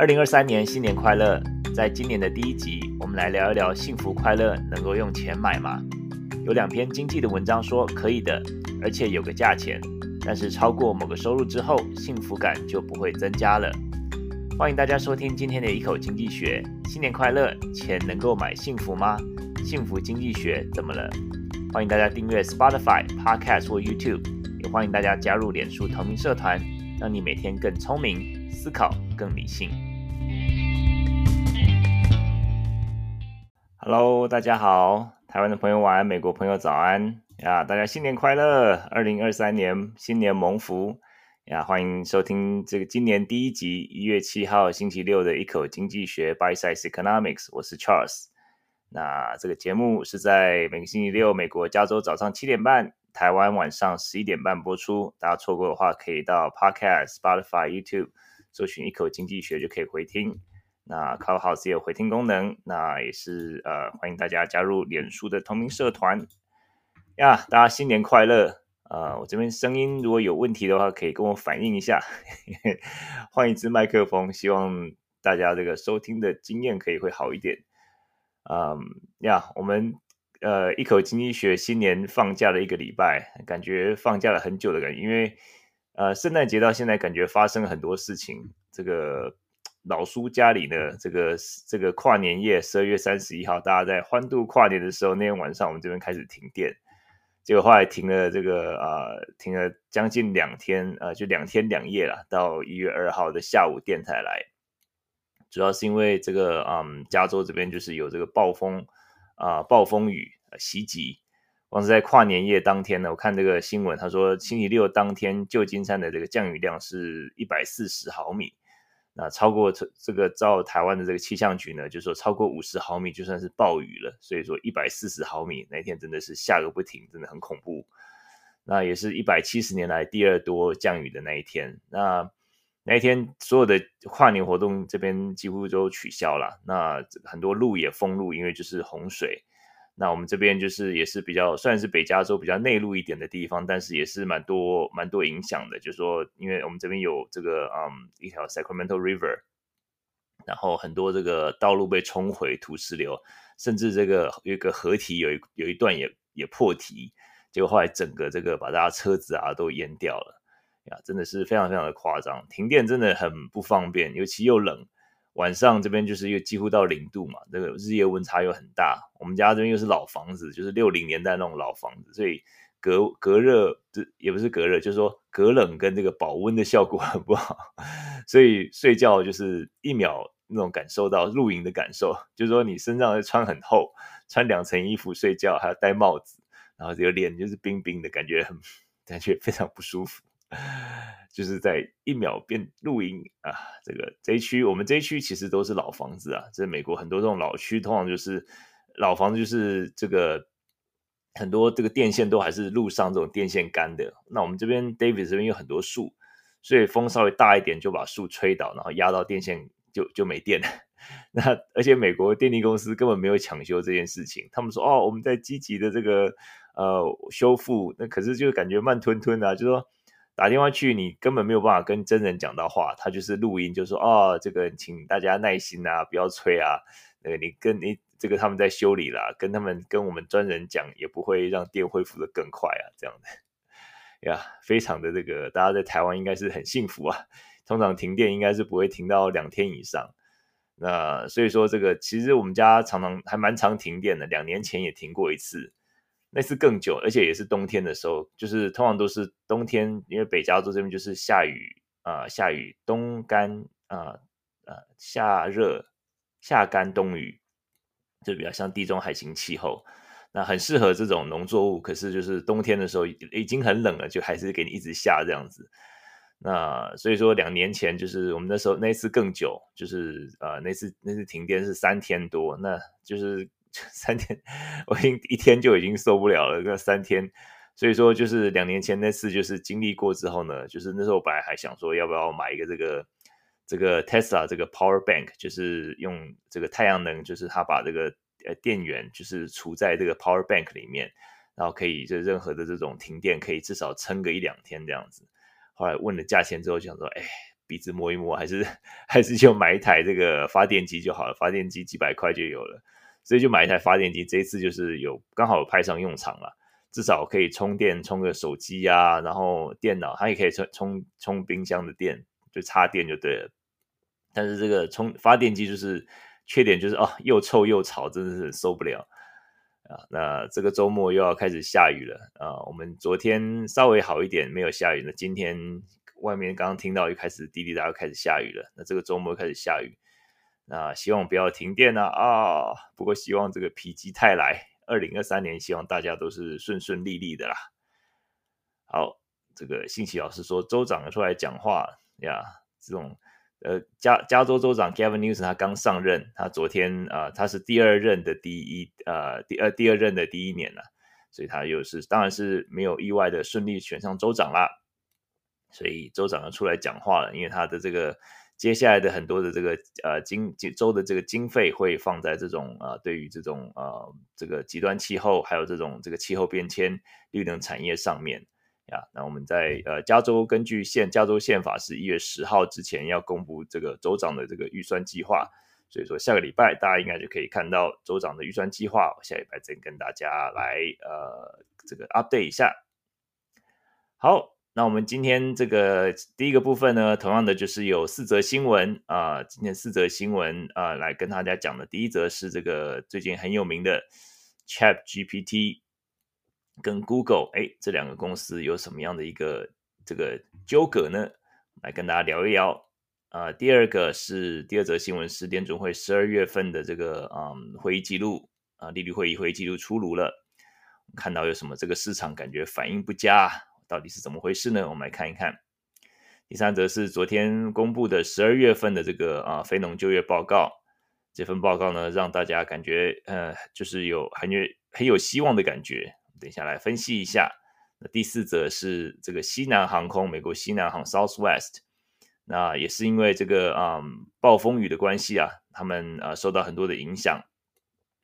二零二三年新年快乐！在今年的第一集，我们来聊一聊幸福快乐能够用钱买吗？有两篇经济的文章说可以的，而且有个价钱，但是超过某个收入之后，幸福感就不会增加了。欢迎大家收听今天的一口经济学，新年快乐！钱能够买幸福吗？幸福经济学怎么了？欢迎大家订阅 Spotify Podcast 或 YouTube，也欢迎大家加入脸书同名社团，让你每天更聪明，思考更理性。Hello，大家好，台湾的朋友晚安，美国朋友早安呀！大家新年快乐，二零二三年新年蒙福呀！欢迎收听这个今年第一集，一月七号星期六的一口经济学 Bite Size Economics，我是 Charles。那这个节目是在每个星期六，美国加州早上七点半，台湾晚上十一点半播出。大家错过的话，可以到 Podcast、Spotify、YouTube 搜寻“一口经济学”就可以回听。那 Clubhouse 也有回听功能，那也是呃欢迎大家加入脸书的同名社团呀。大家新年快乐啊、呃！我这边声音如果有问题的话，可以跟我反映一下，换一支麦克风，希望大家这个收听的经验可以会好一点。嗯呀，我们呃一口经济学新年放假了一个礼拜，感觉放假了很久的感觉，因为呃圣诞节到现在感觉发生了很多事情。这个老苏家里呢，这个这个跨年夜十二月三十一号，大家在欢度跨年的时候，那天晚上我们这边开始停电，结果后来停了这个呃停了将近两天，呃就两天两夜了，到一月二号的下午电才来。主要是因为这个，嗯，加州这边就是有这个暴风啊、呃，暴风雨袭击。光是在跨年夜当天呢，我看这个新闻，他说星期六当天旧金山的这个降雨量是一百四十毫米，那超过这这个照台湾的这个气象局呢，就说超过五十毫米就算是暴雨了。所以说一百四十毫米那天真的是下个不停，真的很恐怖。那也是一百七十年来第二多降雨的那一天。那那一天，所有的跨年活动这边几乎都取消了。那很多路也封路，因为就是洪水。那我们这边就是也是比较算是北加州比较内陆一点的地方，但是也是蛮多蛮多影响的。就是说，因为我们这边有这个嗯一条 Sacramento River，然后很多这个道路被冲毁、土石流，甚至这个有一个河堤有一有一段也也破堤，结果后来整个这个把大家车子啊都淹掉了。呀，真的是非常非常的夸张，停电真的很不方便，尤其又冷，晚上这边就是又几乎到零度嘛，这个日夜温差又很大。我们家这边又是老房子，就是六零年代那种老房子，所以隔隔热这也不是隔热，就是说隔冷跟这个保温的效果很不好，所以睡觉就是一秒那种感受到露营的感受，就是说你身上穿很厚，穿两层衣服睡觉，还要戴帽子，然后这个脸就是冰冰的感觉很，感觉非常不舒服。就是在一秒变露营啊！这个这一区，我们这一区其实都是老房子啊。在美国很多这种老区，通常就是老房子，就是这个很多这个电线都还是路上这种电线杆的。那我们这边 David 这边有很多树，所以风稍微大一点就把树吹倒，然后压到电线就就没电了。那而且美国电力公司根本没有抢修这件事情，他们说哦，我们在积极的这个呃修复，那可是就感觉慢吞吞啊，就说。打电话去，你根本没有办法跟真人讲到话，他就是录音，就说哦，这个请大家耐心啊，不要催啊。那个你跟你这个他们在修理啦，跟他们跟我们专人讲，也不会让电恢复的更快啊，这样的呀，非常的这个，大家在台湾应该是很幸福啊。通常停电应该是不会停到两天以上，那所以说这个其实我们家常常还蛮常停电的，两年前也停过一次。那次更久，而且也是冬天的时候，就是通常都是冬天，因为北加州这边就是下雨啊、下雨冬干啊，呃夏热夏干冬雨，就比较像地中海型气候，那很适合这种农作物。可是就是冬天的时候已经很冷了，就还是给你一直下这样子。那所以说两年前就是我们那时候那次更久，就是呃那次那次停电是三天多，那就是。三天，我已经一天就已经受不了了。那三天，所以说就是两年前那次，就是经历过之后呢，就是那时候我本来还想说要不要买一个这个这个 Tesla 这个 Power Bank，就是用这个太阳能，就是它把这个呃电源就是储在这个 Power Bank 里面，然后可以就任何的这种停电可以至少撑个一两天这样子。后来问了价钱之后，就想说，哎，鼻子摸一摸，还是 还是就买一台这个发电机就好了，发电机几百块就有了，所以就买一台发电机。这一次就是有刚好有派上用场了，至少可以充电，充个手机啊，然后电脑它也可以充充充冰箱的电，就插电就对了。但是这个充发电机就是缺点就是哦，又臭又吵，真的是受不了。啊，那这个周末又要开始下雨了啊！我们昨天稍微好一点，没有下雨。那今天外面刚刚听到又开始滴滴答答开始下雨了。那这个周末开始下雨，那希望不要停电啊！啊，不过希望这个否极泰来，二零二三年希望大家都是顺顺利利的啦。好，这个信息老师说州长出来讲话呀，这种。呃，加加州州长 Gavin Newsom 他刚上任，他昨天啊、他是第二任的第一呃第二第二任的第一年了，所以他又是当然是没有意外的顺利选上州长啦，所以州长要出来讲话了，因为他的这个接下来的很多的这个呃经州的这个经费会放在这种呃对于这种呃这个极端气候还有这种这个气候变迁绿能产业上面。呀，那我们在呃加州根据宪加州宪法是一月十号之前要公布这个州长的这个预算计划，所以说下个礼拜大家应该就可以看到州长的预算计划。下礼拜再跟大家来呃这个 update 一下。好，那我们今天这个第一个部分呢，同样的就是有四则新闻啊、今天四则新闻啊、来跟大家讲的，第一则是这个最近很有名的 Chat GPT。跟 Google 哎，这两个公司有什么样的一个这个纠葛呢？来跟大家聊一聊。啊、第二个是第二则新闻是联总会十二月份的这个嗯会议记录啊、利率会议会议记录出炉了。看到有什么这个市场感觉反应不佳，到底是怎么回事呢？我们来看一看。第三则是昨天公布的十二月份的这个啊、非农就业报告，这份报告呢让大家感觉呃就是有很有很有希望的感觉。等一下来分析一下。那第四则是这个西南航空，美国西南航 Southwest，那也是因为这个嗯暴风雨的关系啊，他们呃受到很多的影响，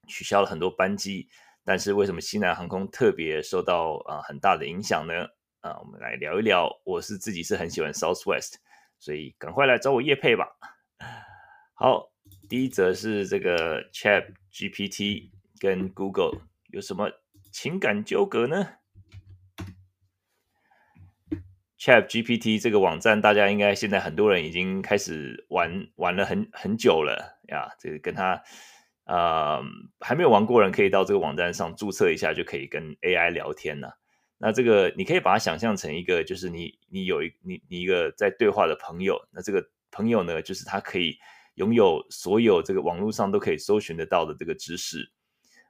取消了很多班机。但是为什么西南航空特别受到啊、很大的影响呢？啊、我们来聊一聊。我是自己是很喜欢 Southwest，所以赶快来找我叶配吧。好，第一则是这个 Chat GPT 跟 Google 有什么？情感纠葛呢？Chat GPT 这个网站，大家应该现在很多人已经开始玩玩了很很久了呀。这个跟他呃还没有玩过人，可以到这个网站上注册一下，就可以跟 AI 聊天了。那这个你可以把它想象成一个，就是你你有一你你一个在对话的朋友。那这个朋友呢，就是他可以拥有所有这个网络上都可以搜寻得到的这个知识。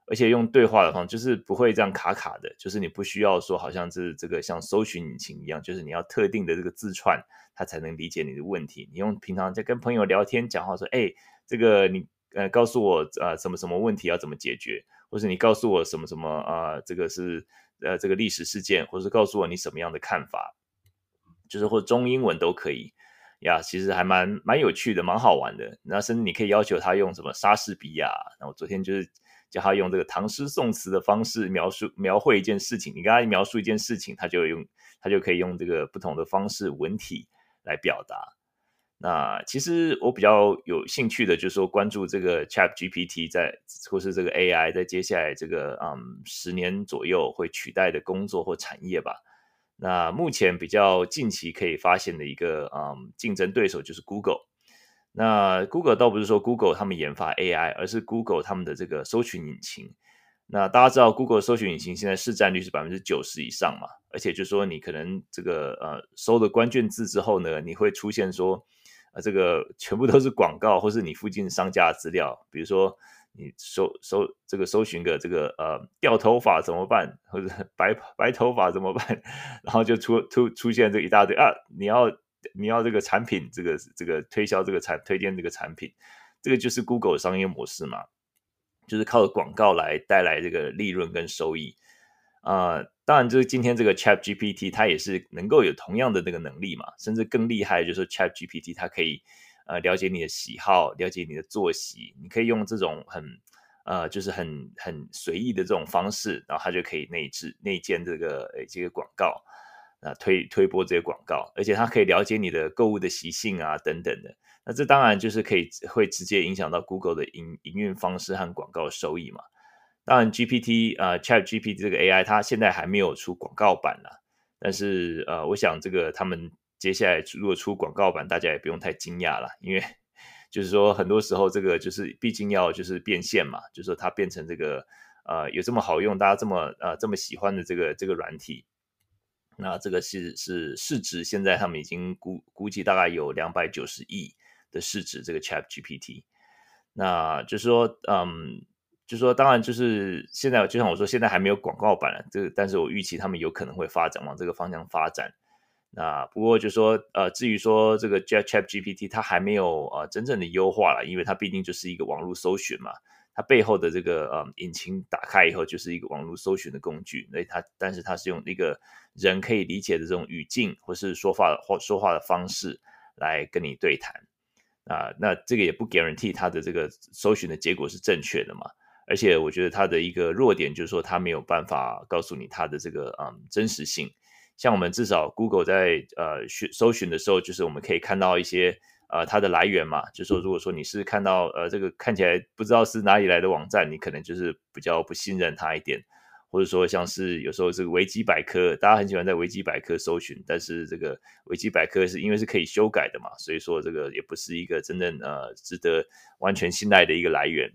而且用对话的方，就是不会这样卡卡的，就是你不需要说，好像是这个像搜寻引擎一样，就是你要特定的这个字串，他才能理解你的问题。你用平常在跟朋友聊天讲话说，哎，这个你呃告诉我呃什么什么问题要怎么解决，或是你告诉我什么什么啊、呃，这个是呃这个历史事件，或是告诉我你什么样的看法，就是或中英文都可以呀，其实还蛮蛮有趣的，蛮好玩的。那甚至你可以要求他用什么莎士比亚，那我昨天就是。叫他用这个唐诗宋词的方式描述描绘一件事情，你跟他描述一件事情，他就用他就可以用这个不同的方式文体来表达。那其实我比较有兴趣的，就是说关注这个 ChatGPT 在或是这个 AI 在接下来这个嗯十年左右会取代的工作或产业吧。那目前比较近期可以发现的一个嗯竞争对手就是 Google。那 Google 倒不是说 Google 他们研发 AI，而是 Google 他们的这个搜寻引擎。那大家知道 Google 搜寻引擎现在市占率是百分之九十以上嘛？而且就是说你可能这个呃搜的关键字之后呢，你会出现说呃这个全部都是广告，或是你附近商家的资料。比如说你搜搜这个搜寻个这个呃掉头发怎么办，或者白白头发怎么办，然后就出出出现这一大堆啊，你要。你要这个产品，这个这个推销这个产推荐这个产品，这个就是 Google 商业模式嘛，就是靠广告来带来这个利润跟收益啊、当然，就是今天这个 Chat GPT 它也是能够有同样的那个能力嘛，甚至更厉害，就是 Chat GPT 它可以呃了解你的喜好，了解你的作息，你可以用这种很呃就是很很随意的这种方式，然后它就可以内置内建这个诶这个广告。啊推推播这些广告，而且它可以了解你的购物的习性啊等等的。那这当然就是可以会直接影响到 Google 的营营运方式和广告收益嘛。当然 GPT 啊、ChatGPT 这个 AI 它现在还没有出广告版啦，但是呃，我想这个他们接下来如果出广告版，大家也不用太惊讶了，因为就是说很多时候这个就是毕竟要就是变现嘛，就是说它变成这个呃有这么好用，大家这么呃这么喜欢的这个这个软体。那这个是是市值，现在他们已经估估计大概有两百九十亿的市值，这个 ChatGPT。那就是说，嗯，就说，当然就是现在，就像我说，现在还没有广告版了，这个，但是我预期他们有可能会发展往这个方向发展。那不过就说，呃，至于说这个 ChatGPT，它还没有呃真正的优化了，因为它毕竟就是一个网络搜寻嘛。它背后的这个呃引擎打开以后，就是一个网络搜寻的工具，所以它但是它是用一个人可以理解的这种语境或是说话或说话的方式来跟你对谈啊，那这个也不 guarantee 它的这个搜寻的结果是正确的嘛，而且我觉得它的一个弱点就是说它没有办法告诉你它的这个嗯真实性，像我们至少 Google 在呃寻搜寻的时候，就是我们可以看到一些。呃，它的来源嘛，就是说如果说你是看到呃这个看起来不知道是哪里来的网站，你可能就是比较不信任它一点，或者说像是有时候这个维基百科，大家很喜欢在维基百科搜寻，但是这个维基百科是因为是可以修改的嘛，所以说这个也不是一个真正呃值得完全信赖的一个来源。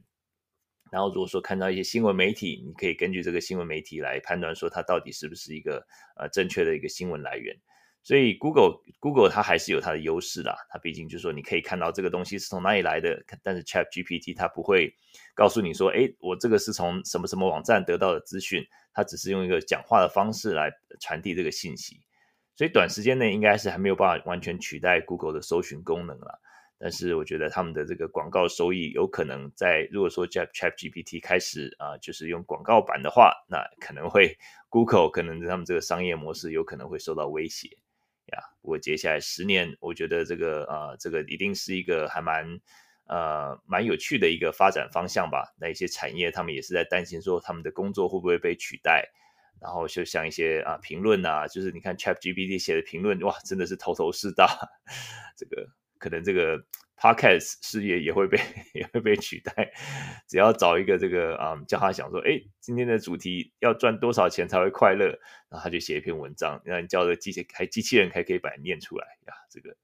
然后如果说看到一些新闻媒体，你可以根据这个新闻媒体来判断说它到底是不是一个呃正确的一个新闻来源。所以 Google Google 它还是有它的优势啦，它毕竟就是说你可以看到这个东西是从哪里来的，但是 ChatGPT 它不会告诉你说，哎，我这个是从什么什么网站得到的资讯，它只是用一个讲话的方式来传递这个信息，所以短时间内应该是还没有办法完全取代 Google 的搜寻功能了。但是我觉得他们的这个广告收益有可能在如果说 Chat Chat GPT 开始啊，就是用广告版的话，那可能会 Google 可能他们这个商业模式有可能会受到威胁。呀，我接下来十年，我觉得这个呃，这个一定是一个还蛮呃蛮有趣的一个发展方向吧。那一些产业，他们也是在担心说，他们的工作会不会被取代。然后就像一些啊评论啊，就是你看 ChatGPT 写的评论，哇，真的是头头是道。这个可能这个。Podcast 事业也会被 也会被取代，只要找一个这个啊、嗯，叫他想说，哎，今天的主题要赚多少钱才会快乐，然后他就写一篇文章，让你叫这个机器还机器人还可以把它念出来呀，这个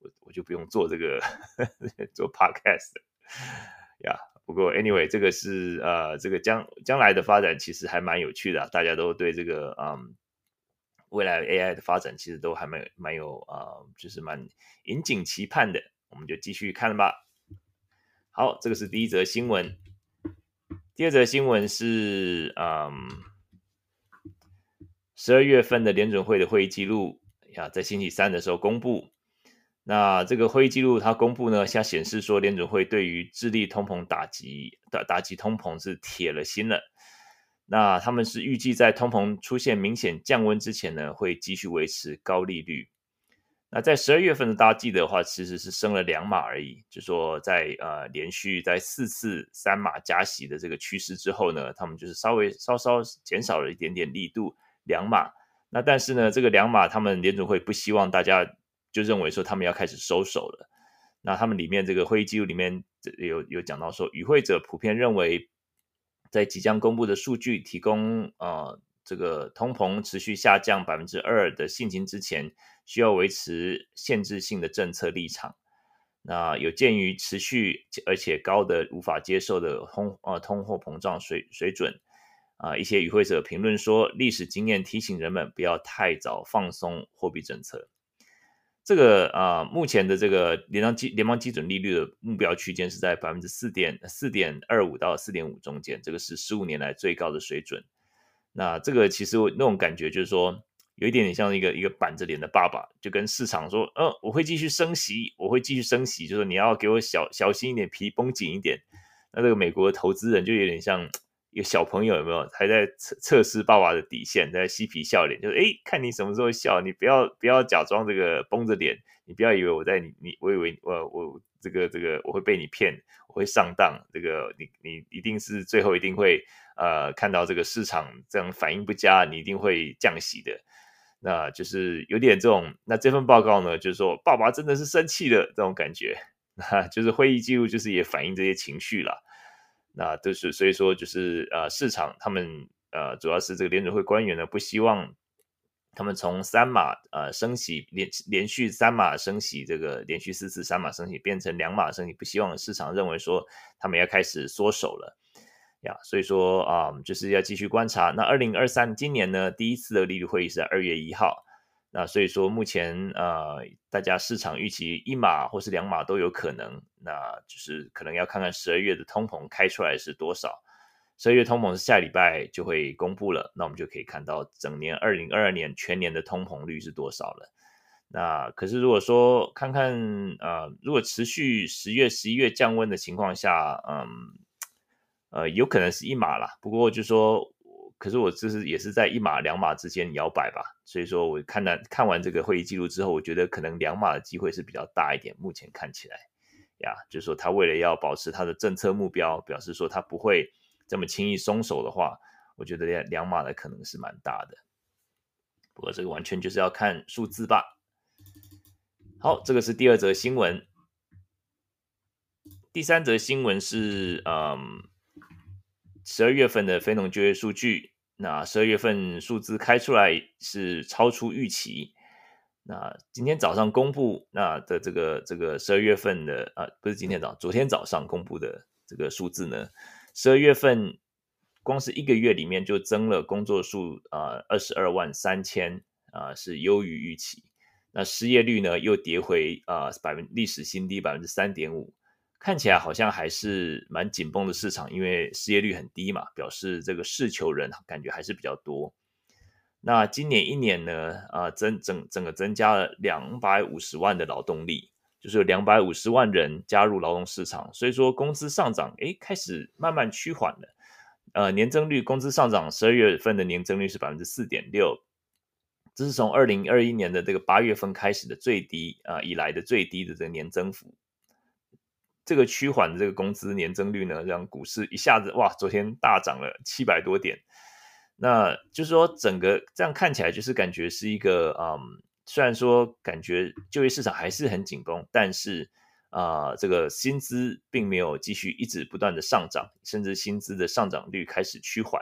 我我就不用做这个 做 Podcast 呀。不过 Anyway，这个是呃，这个将将来的发展其实还蛮有趣的，大家都对这个嗯未来 AI 的发展其实都还蛮蛮有啊、呃，就是蛮引颈期盼的。我们就继续看吧。好，这个是第一则新闻。第二则新闻是，嗯，十二月份的联准会的会议记录呀，在星期三的时候公布。那这个会议记录它公布呢，像显示说联准会对于致力通膨打击打打击通膨是铁了心了。那他们是预计在通膨出现明显降温之前呢，会继续维持高利率。那在十二月份的大家记得的话，其实是升了两码而已。就说在呃连续在四次三码加息的这个趋势之后呢，他们就是稍微稍稍减少了一点点力度，两码。那但是呢，这个两码他们联准会不希望大家就认为说他们要开始收手了。那他们里面这个会议记录里面有有讲到说，与会者普遍认为，在即将公布的数据提供呃这个通膨持续下降百分之二的信心之前。需要维持限制性的政策立场。那有鉴于持续而且高的无法接受的通呃通货膨胀水水准啊、一些与会者评论说，历史经验提醒人们不要太早放松货币政策。这个啊、目前的这个联邦基联邦基准利率的目标区间是在百分之四点四点二五到四点五中间，这个是十五年来最高的水准。那这个其实我那种感觉就是说。有一点点像一个一个板着脸的爸爸，就跟市场说：“嗯，我会继续升息，我会继续升息，就是你要给我小小心一点，皮绷紧一点。”那这个美国的投资人就有点像一个小朋友，有没有？还在测测试爸爸的底线，在嬉皮笑脸，就是诶，看你什么时候笑，你不要不要假装这个绷着脸，你不要以为我在你你，我以为我我这个这个我会被你骗，我会上当，这个你你一定是最后一定会呃看到这个市场这样反应不佳，你一定会降息的。那就是有点这种。那这份报告呢，就是说爸爸真的是生气了这种感觉，那就是会议记录就是也反映这些情绪了。那都是所以说就是呃市场他们呃主要是这个联准会官员呢不希望他们从三码呃升息连连续三码升息这个连续四次三码升息变成两码升息，不希望市场认为说他们要开始缩手了呀。所以说啊、就是要继续观察。那二零二三今年呢第一次的利率会议是在二月一号。那所以说，目前呃，大家市场预期一码或是两码都有可能，那就是可能要看看十二月的通膨开出来是多少。十二月通膨是下礼拜就会公布了，那我们就可以看到整年二零二二年全年的通膨率是多少了。那可是如果说看看呃，如果持续十月、十一月降温的情况下，嗯，呃，有可能是一码啦。不过就说。可是我就是也是在一码两码之间摇摆吧，所以说我看完看完这个会议记录之后，我觉得可能两码的机会是比较大一点。目前看起来，呀，就是说他为了要保持他的政策目标，表示说他不会这么轻易松手的话，我觉得两两码的可能是蛮大的。不过这个完全就是要看数字吧。好，这个是第二则新闻。第三则新闻是，嗯，十二月份的非农就业数据。那十二月份数字开出来是超出预期。那今天早上公布那的这个这个十二月份的啊，不是今天早，昨天早上公布的这个数字呢，十二月份光是一个月里面就增了工作数啊二十二万三千啊，是优于预期。那失业率呢又跌回啊百分历史新低百分之三点五。看起来好像还是蛮紧绷的市场，因为失业率很低嘛，表示这个适求人感觉还是比较多。那今年一年呢，啊、呃，增整整个增加了两百五十万的劳动力，就是有两百五十万人加入劳动市场，所以说工资上涨，诶，开始慢慢趋缓了。呃，年增率工资上涨，十二月份的年增率是百分之四点六，这是从二零二一年的这个八月份开始的最低啊、以来的最低的这个年增幅。这个趋缓的这个工资年增率呢，让股市一下子哇，昨天大涨了七百多点。那就是说，整个这样看起来，就是感觉是一个嗯，虽然说感觉就业市场还是很紧绷，但是啊、这个薪资并没有继续一直不断的上涨，甚至薪资的上涨率开始趋缓。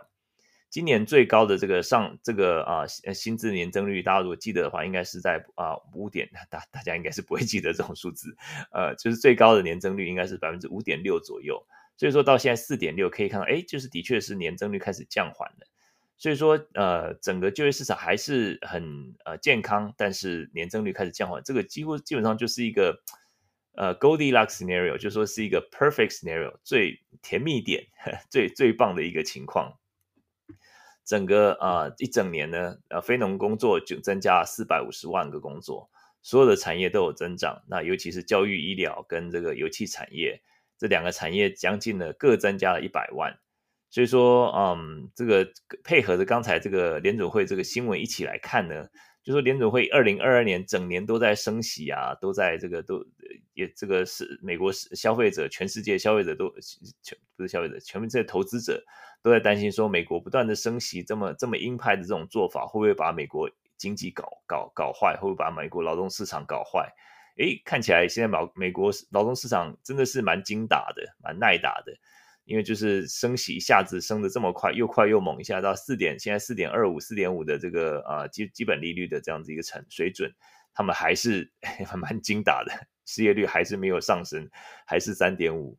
今年最高的这个上这个啊薪资年增率，大家如果记得的话，应该是在啊五点，大大家应该是不会记得这种数字，呃，就是最高的年增率应该是百分之五点六左右。所以说到现在四点六，可以看到，哎，就是的确是年增率开始降缓了。所以说，呃，整个就业市场还是很呃健康，但是年增率开始降缓，这个几乎基本上就是一个呃 Goldilocks scenario，就说是一个 perfect scenario，最甜蜜点，最最棒的一个情况。整个啊、一整年呢，呃，非农工作就增加了四百五十万个工作，所有的产业都有增长。那尤其是教育、医疗跟这个油气产业这两个产业，将近呢各增加了一百万。所以说，嗯，这个配合着刚才这个联准会这个新闻一起来看呢，就说联准会二零二二年整年都在升息啊，都在这个都也这个是美国消费者，全世界消费者都全不是消费者，全部这些投资者。都在担心说，美国不断的升息，这么这么鹰派的这种做法，会不会把美国经济搞搞搞坏？会不会把美国劳动市场搞坏？诶，看起来现在美美国劳动市场真的是蛮精打的，蛮耐打的，因为就是升息一下子升的这么快，又快又猛，一下到四点，现在四点二五、四点五的这个啊基基本利率的这样子一个成水准，他们还是 还蛮精打的，失业率还是没有上升，还是三点五。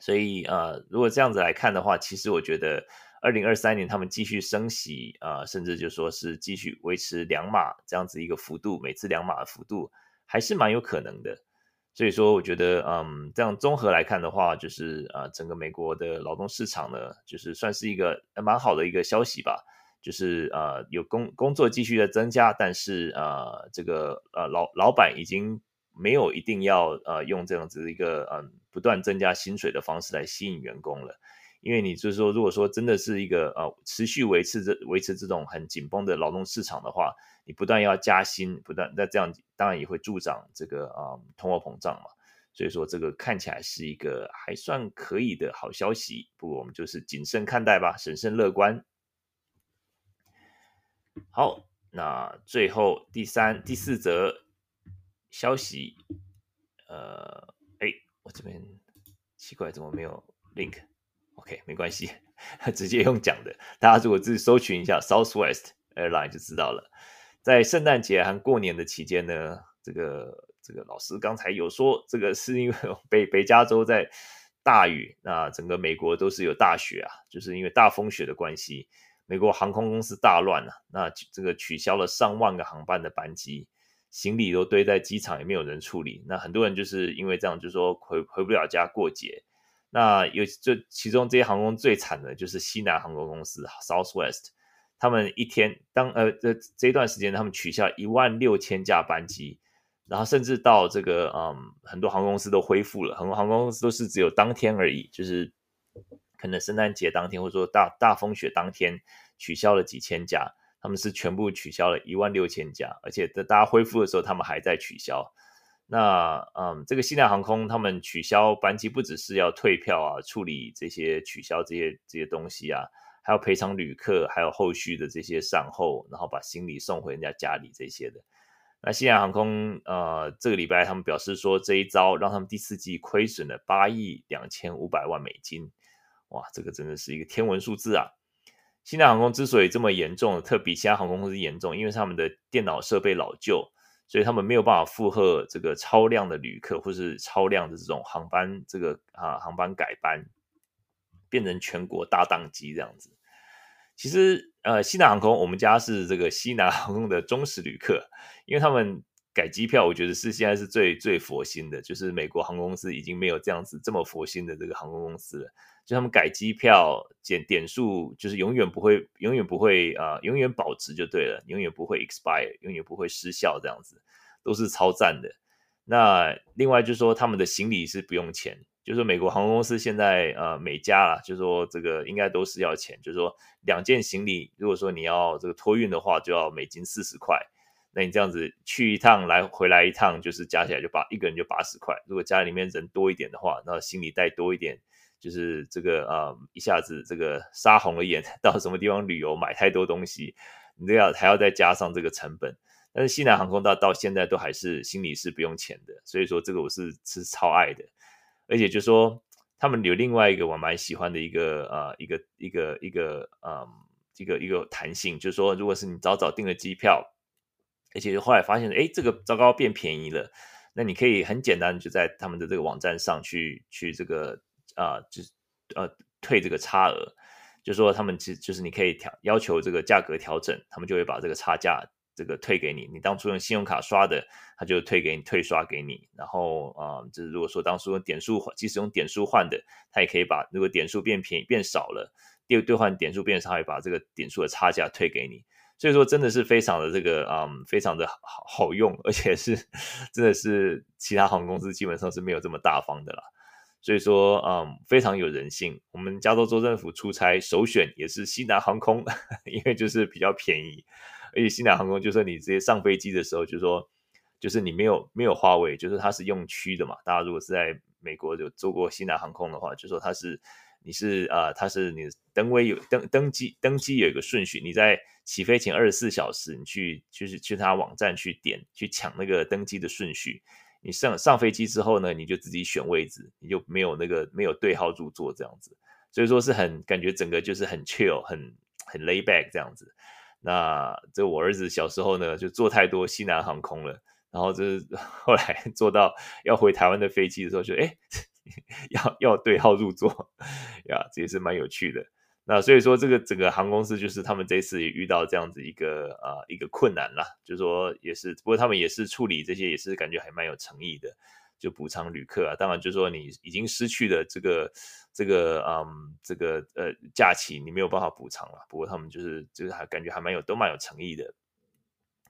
所以呃，如果这样子来看的话，其实我觉得二零二三年他们继续升息啊、甚至就说是继续维持两码这样子一个幅度，每次两码的幅度还是蛮有可能的。所以说，我觉得嗯，这样综合来看的话，就是啊、呃，整个美国的劳动市场呢，就是算是一个蛮好的一个消息吧。就是呃，有工工作继续的增加，但是呃，这个呃老老板已经。没有一定要呃用这样子一个嗯不断增加薪水的方式来吸引员工了，因为你就是说，如果说真的是一个呃持续维持这维持这种很紧绷的劳动市场的话，你不断要加薪，不断那这样当然也会助长这个啊、通货膨胀嘛，所以说这个看起来是一个还算可以的好消息，不过我们就是谨慎看待吧，审慎乐观。好。那最后第三、第四则消息，呃，哎，我这边奇怪，怎么没有 link？OK，没关系，直接用讲的。大家如果自己搜寻一下 Southwest Airline 就知道了。在圣诞节和过年的期间呢，这个这个老师刚才有说，这个是因为北北加州在大雨，那整个美国都是有大雪啊，就是因为大风雪的关系。美国航空公司大乱了，那这个取消了上万个航班的班机，行李都堆在机场，也没有人处理。那很多人就是因为这样，就说回回不了家过节。那有这其中这些航空最惨的就是西南航空公司 Southwest，他们一天当呃这这段时间，他们取消一万六千架班机，然后甚至到这个嗯很多航空公司都恢复了，很多航空公司都是只有当天而已，就是。可能圣诞节当天，或者说大大风雪当天，取消了几千架，他们是全部取消了一万六千架，而且等大家恢复的时候，他们还在取消。那嗯，这个西南航空他们取消班机，不只是要退票啊，处理这些取消这些这些东西啊，还要赔偿旅客，还有后续的这些善后，然后把行李送回人家家里这些的。那西南航空呃，这个礼拜他们表示说，这一招让他们第四季亏损了八亿两千五百万美金。哇，这个真的是一个天文数字啊！西南航空之所以这么严重，特比其他航空公司严重，因为他们的电脑设备老旧，所以他们没有办法负荷这个超量的旅客，或是超量的这种航班，这个啊航班改班，变成全国大宕机这样子。其实呃，西南航空我们家是这个西南航空的忠实旅客，因为他们。改机票，我觉得是现在是最最佛心的，就是美国航空公司已经没有这样子这么佛心的这个航空公司了。就他们改机票减点数，就是永远不会，永远不会啊、永远保值就对了，永远不会 expire，永远不会失效，这样子都是超赞的。那另外就是说，他们的行李是不用钱，就是说美国航空公司现在呃每家啊，就是说这个应该都是要钱，就是说两件行李，如果说你要这个托运的话，就要美金四十块。那你这样子去一趟来回来一趟，就是加起来就八一个人就八十块。如果家里面人多一点的话，那行李带多一点，就是这个啊、一下子这个杀红了眼，到什么地方旅游买太多东西，你都要还要再加上这个成本。但是西南航空到到现在都还是行李是不用钱的，所以说这个我是是超爱的。而且就说他们有另外一个我蛮喜欢的一个啊、一个一个一个啊一个、一个弹性，就是说如果是你早早订了机票。而且后来发现，哎，这个糟糕变便宜了。那你可以很简单，就在他们的这个网站上去去这个啊、就是呃退这个差额，就说他们其实就是你可以调要求这个价格调整，他们就会把这个差价这个退给你。你当初用信用卡刷的，他就退给你退刷给你。然后啊、就是如果说当初用点数换，即使用点数换的，他也可以把如果点数变便宜变少了，兑兑换点数变少，他会把这个点数的差价退给你。所以说真的是非常的这个嗯，非常的好好用，而且是真的是其他航空公司基本上是没有这么大方的啦。所以说嗯，非常有人性。我们加州州政府出差首选也是西南航空，因为就是比较便宜，而且西南航空就是你直接上飞机的时候，就是说就是你没有没有划位，就是它是用区的嘛。大家如果是在美国有做过西南航空的话，就说它是。你是啊、呃，它是你登机有登登机登机有一个顺序，你在起飞前二十四小时，你去就是去他网站去点去抢那个登机的顺序。你上上飞机之后呢，你就自己选位置，你就没有那个没有对号入座这样子。所以说是很感觉整个就是很 chill，很很 lay back 这样子。那这我儿子小时候呢就坐太多西南航空了，然后就是 后来坐到要回台湾的飞机的时候就哎。要要对号入座呀，这也是蛮有趣的。那所以说，这个整个航空公司就是他们这次也遇到这样子一个啊、一个困难啦，就说也是，不过他们也是处理这些，也是感觉还蛮有诚意的，就补偿旅客啊。当然，就说你已经失去了这个这个嗯这个呃假期，你没有办法补偿了。不过他们就是就是还感觉还蛮有都蛮有诚意的。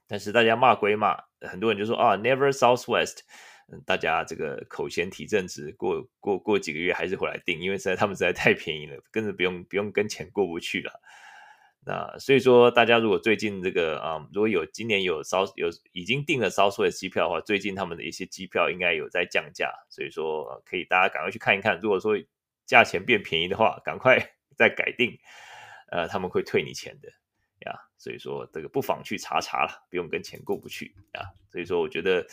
但是大家骂归骂，很多人就说啊，Never Southwest。大家这个口嫌体正直，过过过几个月还是回来订，因为实在他们实在太便宜了，根本不用不用跟钱过不去了。那所以说，大家如果最近这个啊、如果有今年有稍有已经订了 Southwest 的机票的话，最近他们的一些机票应该有在降价，所以说可以大家赶快去看一看。如果说价钱变便宜的话，赶快 再改订，呃，他们会退你钱的呀。所以说这个不妨去查查了，不用跟钱过不去啊。所以说我觉得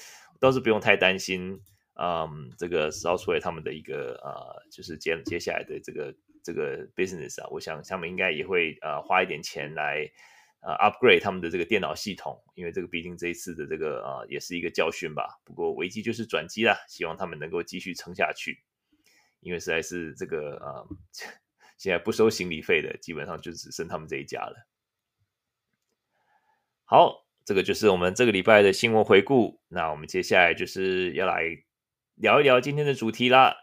倒是不用太担心，嗯，这个 Southway 他们的一个呃，就是接接下来的这个这个 business 啊，我想他们应该也会呃花一点钱来呃 upgrade 他们的这个电脑系统，因为这个毕竟这一次的这个呃也是一个教训吧。不过危机就是转机啦，希望他们能够继续撑下去，因为实在是这个呃。现在不收行李费的，基本上就只剩他们这一家了。好，这个就是我们这个礼拜的新闻回顾。那我们接下来就是要来聊一聊今天的主题啦。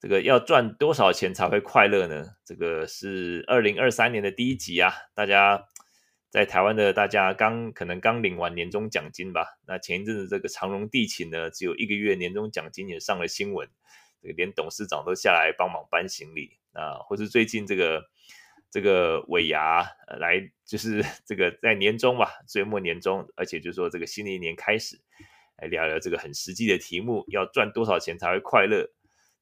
这个要赚多少钱才会快乐呢？这个是二零二三年的第一集啊。大家在台湾的大家刚可能刚领完年终奖金吧？那前一阵子这个长荣地勤呢，只有一个月年终奖金也上了新闻，这个连董事长都下来帮忙搬行李。啊，或是最近这个这个尾牙来，就是 这个在年终吧，岁末年终，而且就是说这个新的一年开始，来聊聊这个很实际的题目，要赚多少钱才会快乐？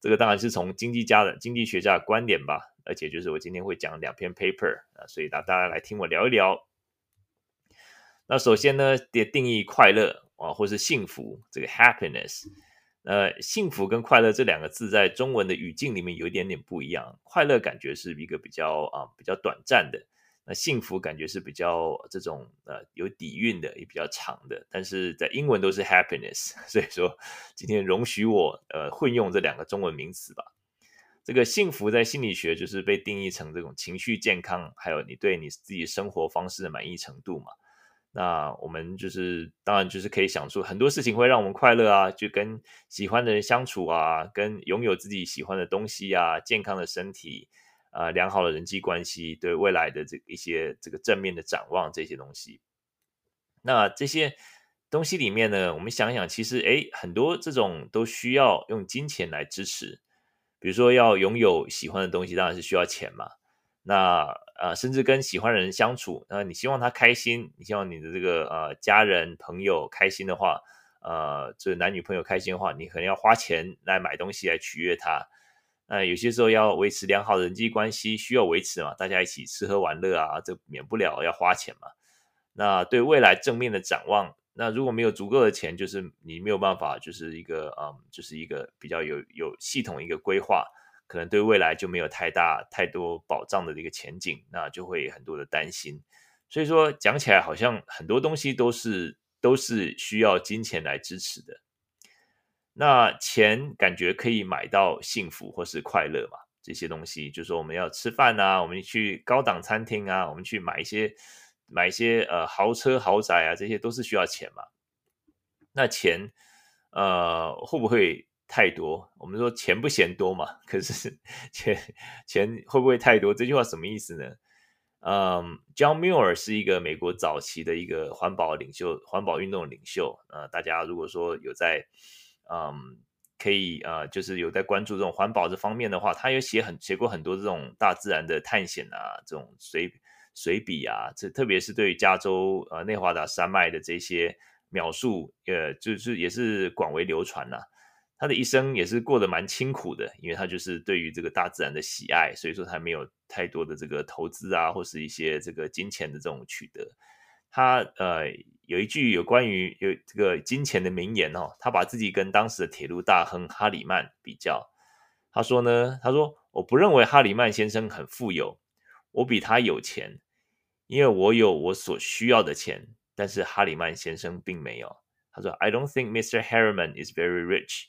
这个当然是从经济家的经济学家的观点吧，而且就是我今天会讲两篇 paper 啊，所以大家来听我聊一聊。那首先呢，得定义快乐啊，或是幸福，这个 happiness。呃，幸福跟快乐这两个字在中文的语境里面有一点点不一样。快乐感觉是一个比较啊比较短暂的，那幸福感觉是比较这种呃有底蕴的，也比较长的。但是在英文都是 happiness，所以说今天容许我呃混用这两个中文名词吧。这个幸福在心理学就是被定义成这种情绪健康，还有你对你自己生活方式的满意程度嘛。那我们就是当然就是可以想出很多事情会让我们快乐啊，就跟喜欢的人相处啊，跟拥有自己喜欢的东西啊，健康的身体啊，良好的人际关系，对未来的这一些这个正面的展望这些东西。那这些东西里面呢，我们想想，其实诶，很多这种都需要用金钱来支持，比如说要拥有喜欢的东西，当然是需要钱嘛。那呃，甚至跟喜欢的人相处，那你希望他开心，你希望你的这个呃家人朋友开心的话，呃，这男女朋友开心的话，你可能要花钱来买东西来取悦他。那有些时候要维持良好的人际关系，需要维持嘛，大家一起吃喝玩乐啊，这免不了要花钱嘛。那对未来正面的展望，那如果没有足够的钱，就是你没有办法，就是一个嗯，就是一个比较有有系统一个规划。可能对未来就没有太大太多保障的一个前景，那就会很多的担心。所以说讲起来，好像很多东西都是都是需要金钱来支持的。那钱感觉可以买到幸福或是快乐嘛？这些东西，就是说我们要吃饭啊，我们去高档餐厅啊，我们去买一些买一些呃豪车豪宅啊，这些都是需要钱嘛？那钱呃会不会？太多，我们说钱不嫌多嘛，可是 钱钱会不会太多？这句话什么意思呢？嗯，John Muir 是一个美国早期的一个环保领袖，环保运动领袖。呃，大家如果说有在，嗯，可以呃，就是有在关注这种环保这方面的话，他有写很写过很多这种大自然的探险啊，这种随随笔啊，这特别是对于加州呃内华达山脉的这些描述，呃，就是也是广为流传呐、他的一生也是过得蛮清苦的，因为他就是对于这个大自然的喜爱，所以说他没有太多的这个投资啊，或是一些这个金钱的这种取得。他呃有一句有关于有这个金钱的名言哦，他把自己跟当时的铁路大亨哈里曼比较，他说呢，他说我不认为哈里曼先生很富有，我比他有钱，因为我有我所需要的钱，但是哈里曼先生并没有。他说，I don't think Mr. Harriman is very rich.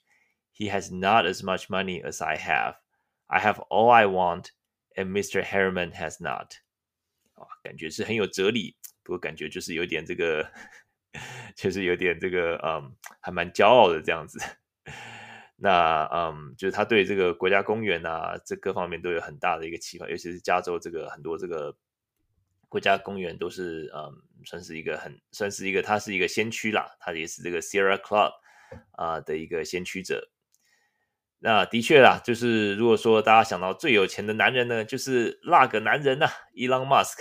He has not as much money as I have. I have all I want, and Mr. Harriman has not. 感觉是很有哲理，不过感觉就是有点这个，就是有点这个，嗯，还蛮骄傲的这样子。那，嗯，就是他对这个国家公园啊，这各方面都有很大的一个期望，尤其是加州这个很多这个国家公园都是，嗯，算是一个很，算是一个，他是一个先驱啦，他也是这个 Sierra Club 啊的一个先驱者。那的确啦，就是如果说大家想到最有钱的男人呢，就是那个男人呐，Elon Musk。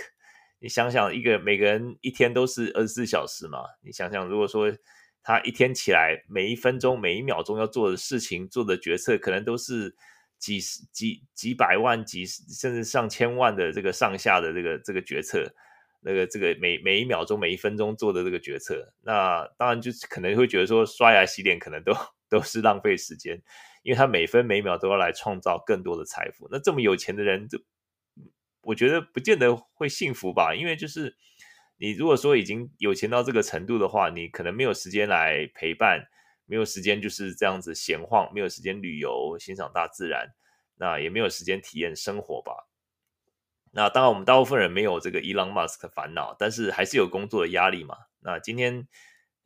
你想想，一个每个人一天都是二十四小时嘛，你想想，如果说他一天起来，每一分钟、每一秒钟要做的事情、做的决策，可能都是几十、几几百万、几十甚至上千万的这个上下的这个这个决策。那个这个每每一秒钟每一分钟做的这个决策，那当然就可能会觉得说刷牙洗脸可能都 都是浪费时间，因为他每分每秒都要来创造更多的财富。那这么有钱的人，就我觉得不见得会幸福吧？因为就是你如果说已经有钱到这个程度的话，你可能没有时间来陪伴，没有时间就是这样子闲晃，没有时间旅游欣赏大自然，那也没有时间体验生活吧。那当然，我们大部分人没有这个 Elon Musk 的烦恼，但是还是有工作的压力嘛。那今天，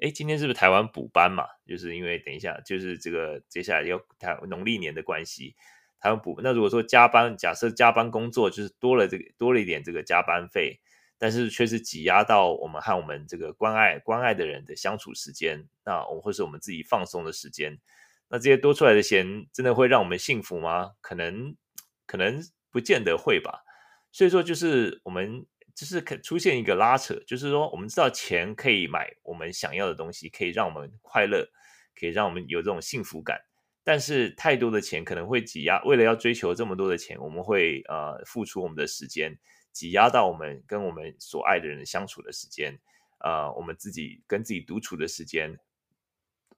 哎，今天是不是台湾补班嘛？就是因为等一下，就是这个接下来要台农历年的关系，台湾补。那如果说加班，假设加班工作就是多了这个多了一点这个加班费，但是却是挤压到我们和我们这个关爱关爱的人的相处时间，那我们或是我们自己放松的时间，那这些多出来的钱真的会让我们幸福吗？可能可能不见得会吧。所以说，就是我们就是可出现一个拉扯，就是说，我们知道钱可以买我们想要的东西，可以让我们快乐，可以让我们有这种幸福感。但是，太多的钱可能会挤压，为了要追求这么多的钱，我们会呃付出我们的时间，挤压到我们跟我们所爱的人相处的时间，呃，我们自己跟自己独处的时间，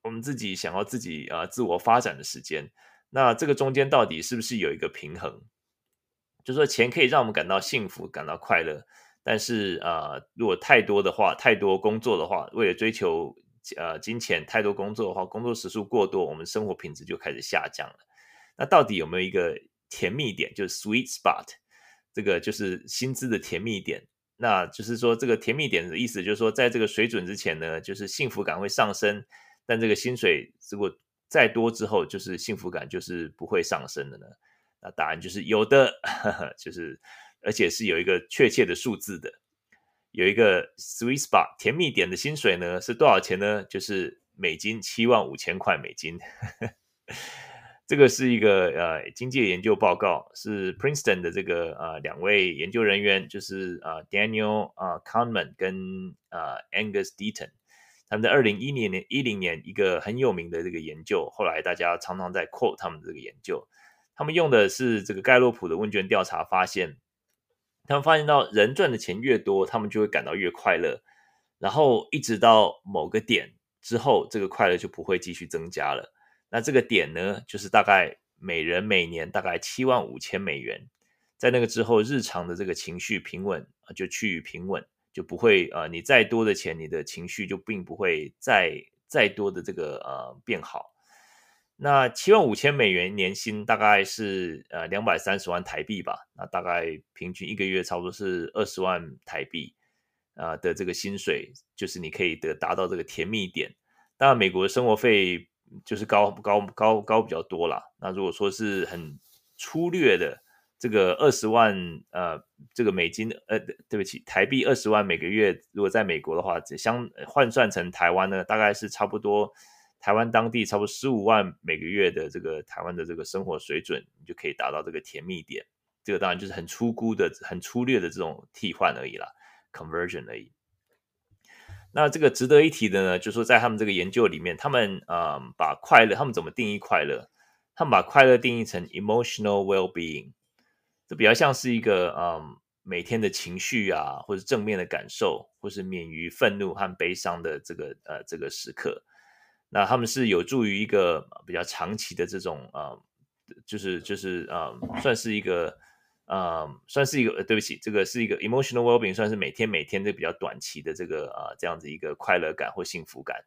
我们自己想要自己呃自我发展的时间。那这个中间到底是不是有一个平衡？就说，钱可以让我们感到幸福、感到快乐，但是啊、如果太多的话，太多工作的话，为了追求呃金钱，太多工作的话，工作时数过多，我们生活品质就开始下降了。那到底有没有一个甜蜜点，就是 sweet spot？这个就是薪资的甜蜜点。那就是说，这个甜蜜点的意思就是说，在这个水准之前呢，就是幸福感会上升，但这个薪水如果再多之后，就是幸福感就是不会上升的呢？那答案就是有的，呵呵，就是而且是有一个确切的数字的，有一个 sweet spot 甜蜜点的薪水呢是多少钱呢？就是美金七万五千块美金。这个是一个呃经济研究报告，是 Princeton 的这个呃两位研究人员，就是呃 Daniel 啊、呃、Kahneman 跟呃 Angus Deaton，他们在二零一零年一零年一个很有名的这个研究，后来大家常常在 quote 他们的这个研究。他们用的是这个盖洛普的问卷调查，发现他们发现到人赚的钱越多，他们就会感到越快乐，然后一直到某个点之后，这个快乐就不会继续增加了。那这个点呢，就是大概每人每年大概七万五千美元，在那个之后，日常的这个情绪平稳，就趋于平稳，就不会啊，你再多的钱，你的情绪就并不会再再多的这个呃变好。那七万五千美元年薪大概是呃两百三十万台币吧，那大概平均一个月差不多是二十万台币啊、的这个薪水，就是你可以得达到这个甜蜜点。当然，美国的生活费就是高高高高比较多啦。那如果说是很粗略的这个二十万呃这个美金呃对不起台币二十万每个月，如果在美国的话，相换算成台湾呢，大概是差不多。台湾当地差不多十五万每个月的这个台湾的这个生活水准，你就可以达到这个甜蜜点。这个当然就是很粗估的、很粗略的这种替换而已啦，conversion 而已。那这个值得一提的呢，就是说在他们这个研究里面，他们啊、嗯、把快乐，他们怎么定义快乐？他们把快乐定义成 emotional well-being，这比较像是一个嗯每天的情绪啊，或者正面的感受，或是免于愤怒和悲伤的这个呃这个时刻。那他们是有助于一个比较长期的这种呃，就是就是呃，算是一个呃，算是一个呃对不起，这个是一个 emotional well-being，算是每天每天的比较短期的这个啊、呃、这样子一个快乐感或幸福感。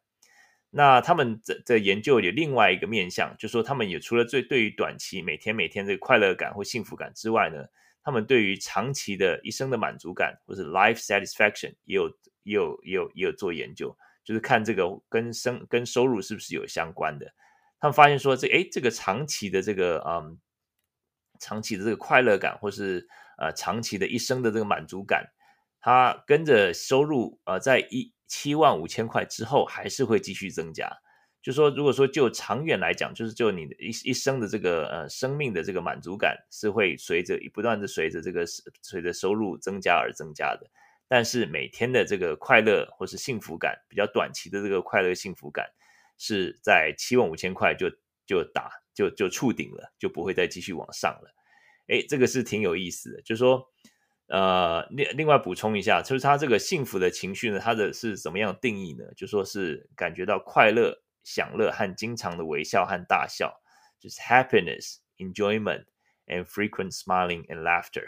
那他们在在研究有另外一个面向，就是说他们也除了最对于短期每天每天这个快乐感或幸福感之外呢，他们对于长期的一生的满足感或是 life satisfaction 也有也有也有也有做研究。就是看这个跟生跟收入是不是有相关的，他们发现说这诶这个长期的这个嗯长期的这个快乐感，或是呃长期的一生的这个满足感，它跟着收入呃在一七万五千块之后还是会继续增加。就说如果说就长远来讲，就是就你的一一生的这个呃生命的这个满足感是会随着不断的随着这个随着收入增加而增加的。但是每天的这个快乐或是幸福感，比较短期的这个快乐幸福感，是在七万五千块就就打就就触顶了，就不会再继续往上了。诶，这个是挺有意思的，就是说呃，另另外补充一下，就是他这个幸福的情绪呢，它的是怎么样定义呢？就说是感觉到快乐、享乐和经常的微笑和大笑，就是 happiness、enjoyment and frequent smiling and laughter。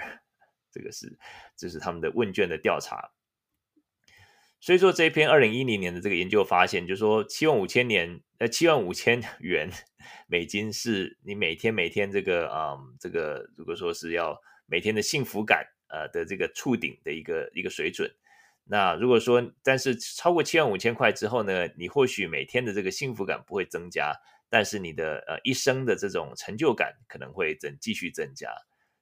这个是这是他们的问卷的调查。所以说这一篇二零一零年的这个研究发现，就是说七万五千年呃七万五千 元美金是你每天每天这个啊、嗯、这个如果说是要每天的幸福感。呃的这个触顶的一个一个水准，那如果说但是超过七万五千块之后呢，你或许每天的这个幸福感不会增加，但是你的呃一生的这种成就感可能会增继续增加，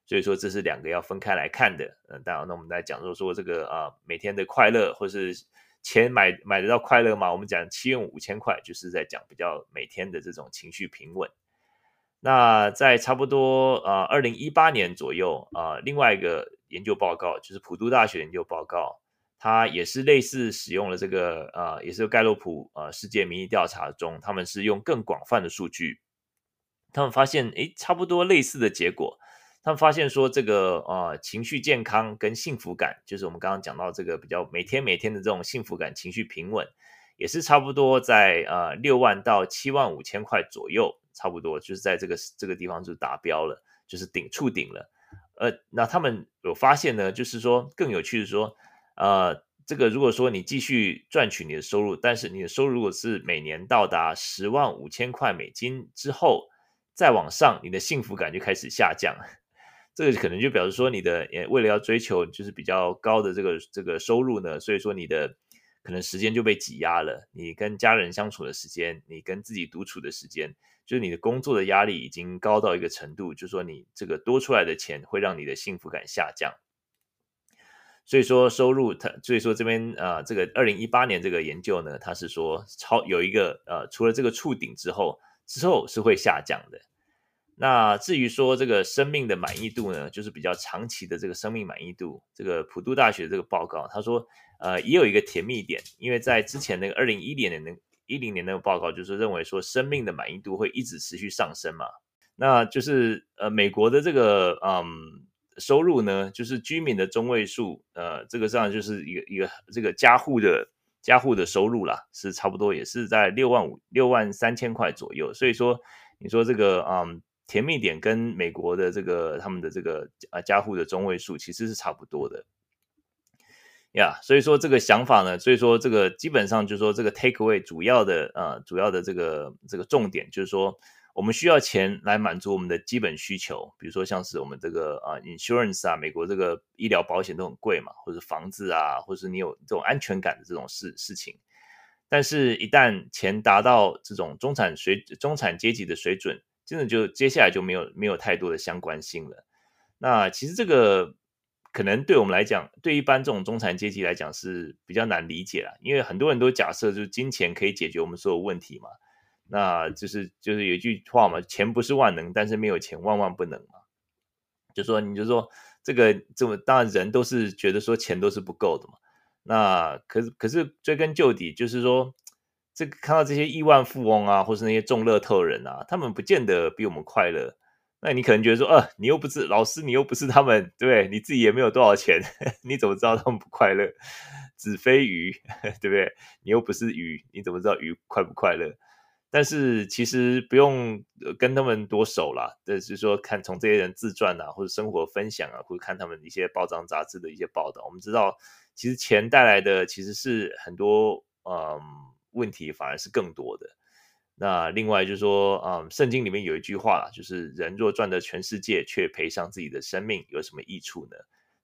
所以说这是两个要分开来看的。嗯、呃，当然那我们来讲说说这个啊、每天的快乐或是钱买买得到快乐吗？我们讲七万五千块就是在讲比较每天的这种情绪平稳。那在差不多啊二零一八年左右啊、另外一个研究报告就是普渡大学研究报告，它也是类似使用了这个呃，也是盖洛普呃世界民意调查中，他们是用更广泛的数据，他们发现诶差不多类似的结果，他们发现说这个呃情绪健康跟幸福感，就是我们刚刚讲到这个比较每天每天的这种幸福感、情绪平稳，也是差不多在呃六万到七万五千块左右。差不多就是在这个这个地方就达标了，就是顶触顶了。呃，那他们有发现呢，就是说更有趣的说，呃，这个如果说你继续赚取你的收入，但是你的收入如果是每年到达十万五千块美金之后，再往上，你的幸福感就开始下降。这个可能就表示说，你的也为了要追求就是比较高的这个这个收入呢，所以说你的。可能时间就被挤压了，你跟家人相处的时间，你跟自己独处的时间，就是你的工作的压力已经高到一个程度，就是说你这个多出来的钱会让你的幸福感下降。所以说收入它，所以说这边啊、这个二零一八年这个研究呢，它是说超有一个呃，除了这个触顶之后，之后是会下降的。那至于说这个生命的满意度呢，就是比较长期的这个生命满意度，这个普渡大学这个报告，他说，呃，也有一个甜蜜点，因为在之前那个二零一零年的一零年那个报告，就是认为说生命的满意度会一直持续上升嘛，那就是呃美国的这个嗯收入呢，就是居民的中位数，呃，这个上就是一个一个这个家户的家户的收入啦，是差不多也是在六万五六万三千块左右，所以说你说这个嗯。甜蜜点跟美国的这个他们的这个啊加户的中位数其实是差不多的，呀，所以说这个想法呢，所以说这个基本上就是说这个 take away 主要的呃主要的这个这个重点就是说我们需要钱来满足我们的基本需求，比如说像是我们这个啊 insurance 啊，美国这个医疗保险都很贵嘛，或者房子啊，或者是你有这种安全感的这种事事情，但是一旦钱达到这种中产水中产阶级的水准。真的就接下来就没有没有太多的相关性了。那其实这个可能对我们来讲，对一般这种中产阶级来讲是比较难理解了，因为很多人都假设就是金钱可以解决我们所有问题嘛。那就是就是有一句话嘛，钱不是万能，但是没有钱万万不能嘛。就说你就说这个这么当然人都是觉得说钱都是不够的嘛。那可是可是追根究底就是说。这个看到这些亿万富翁啊，或是那些中乐透人啊，他们不见得比我们快乐。那你可能觉得说，呃，你又不是老师，你又不是他们，对？你自己也没有多少钱，你怎么知道他们不快乐？子非鱼，对不对？你又不是鱼，你怎么知道鱼快不快乐？但是其实不用跟他们多熟啦，就是说看从这些人自传啊，或者生活分享啊，或者看他们一些报章杂志的一些报道，我们知道，其实钱带来的其实是很多，嗯。问题反而是更多的。那另外就是说，嗯，圣经里面有一句话，就是人若赚得全世界，却赔上自己的生命，有什么益处呢？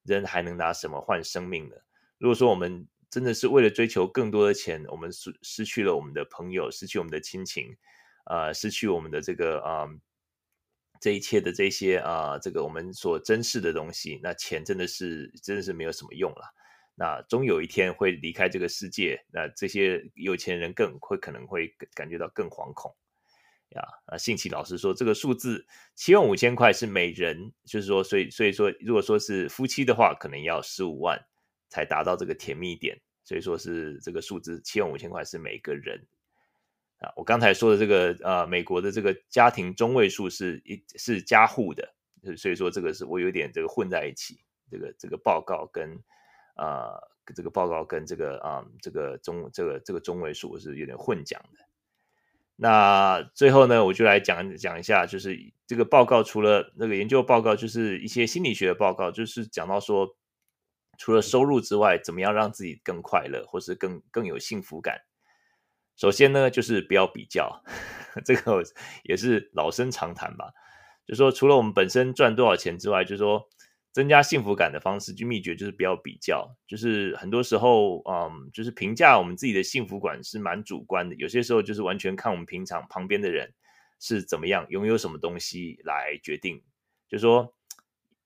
人还能拿什么换生命呢？如果说我们真的是为了追求更多的钱，我们失失去了我们的朋友，失去我们的亲情，呃，失去我们的这个啊、嗯，这一切的这些啊、这个我们所珍视的东西，那钱真的是真的是没有什么用了。那终有一天会离开这个世界，那这些有钱人更会可能会感觉到更惶恐呀。啊，信奇老师说，这个数字七万五千块是每人，就是说，所以所以说，如果说是夫妻的话，可能要十五万才达到这个甜蜜点。所以说是这个数字七万五千块是每个人啊。我刚才说的这个呃，美国的这个家庭中位数是一是家户的，所以说这个是我有点这个混在一起。这个这个报告跟、呃、这个报告跟这个啊、这个中这个这个中位数是有点混讲的。那最后呢，我就来讲讲一下，就是这个报告除了那个研究报告，就是一些心理学的报告，就是讲到说，除了收入之外，怎么样让自己更快乐，或是更更有幸福感。首先呢，就是不要比较，这个也是老生常谈吧。就说，除了我们本身赚多少钱之外，就是说。增加幸福感的方式，就秘诀就是不要比较。就是很多时候，嗯，就是评价我们自己的幸福感是蛮主观的。有些时候就是完全看我们平常旁边的人是怎么样，拥有什么东西来决定。就说，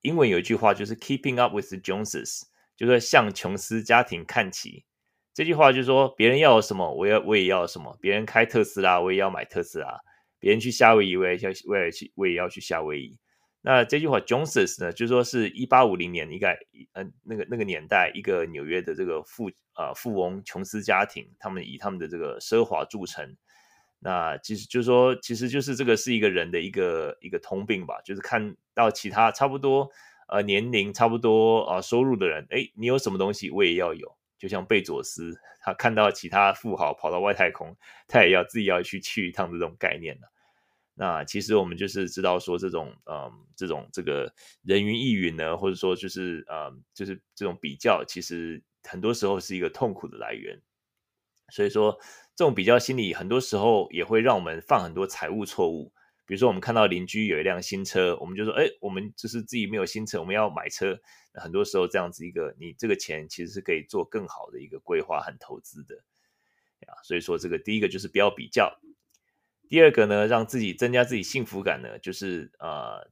英文有一句话就是 “Keeping up with the Joneses”，就是说向琼斯家庭看齐。这句话就是说，别人要什么，我要我也要什么。别人开特斯拉，我也要买特斯拉。别人去夏威夷，我也要我也去我也要去夏威夷。那这句话，Joneses 呢，就说是一八五零年一个呃那个那个年代一个纽约的这个富呃富翁琼斯家庭，他们以他们的这个奢华著称。那其实就是说，其实就是这个是一个人的一个一个通病吧，就是看到其他差不多呃年龄差不多啊、呃、收入的人，诶，你有什么东西我也要有，就像贝佐斯，他看到其他富豪跑到外太空，他也要自己要去去一趟这种概念呢。那其实我们就是知道说这种，嗯，这种这个人云亦云呢，或者说就是，嗯，就是这种比较，其实很多时候是一个痛苦的来源。所以说，这种比较心理很多时候也会让我们犯很多财务错误。比如说，我们看到邻居有一辆新车，我们就说，哎，我们就是自己没有新车，我们要买车。很多时候这样子一个，你这个钱其实是可以做更好的一个规划和投资的。啊，所以说这个第一个就是不要比较。第二个呢，让自己增加自己幸福感呢，就是呃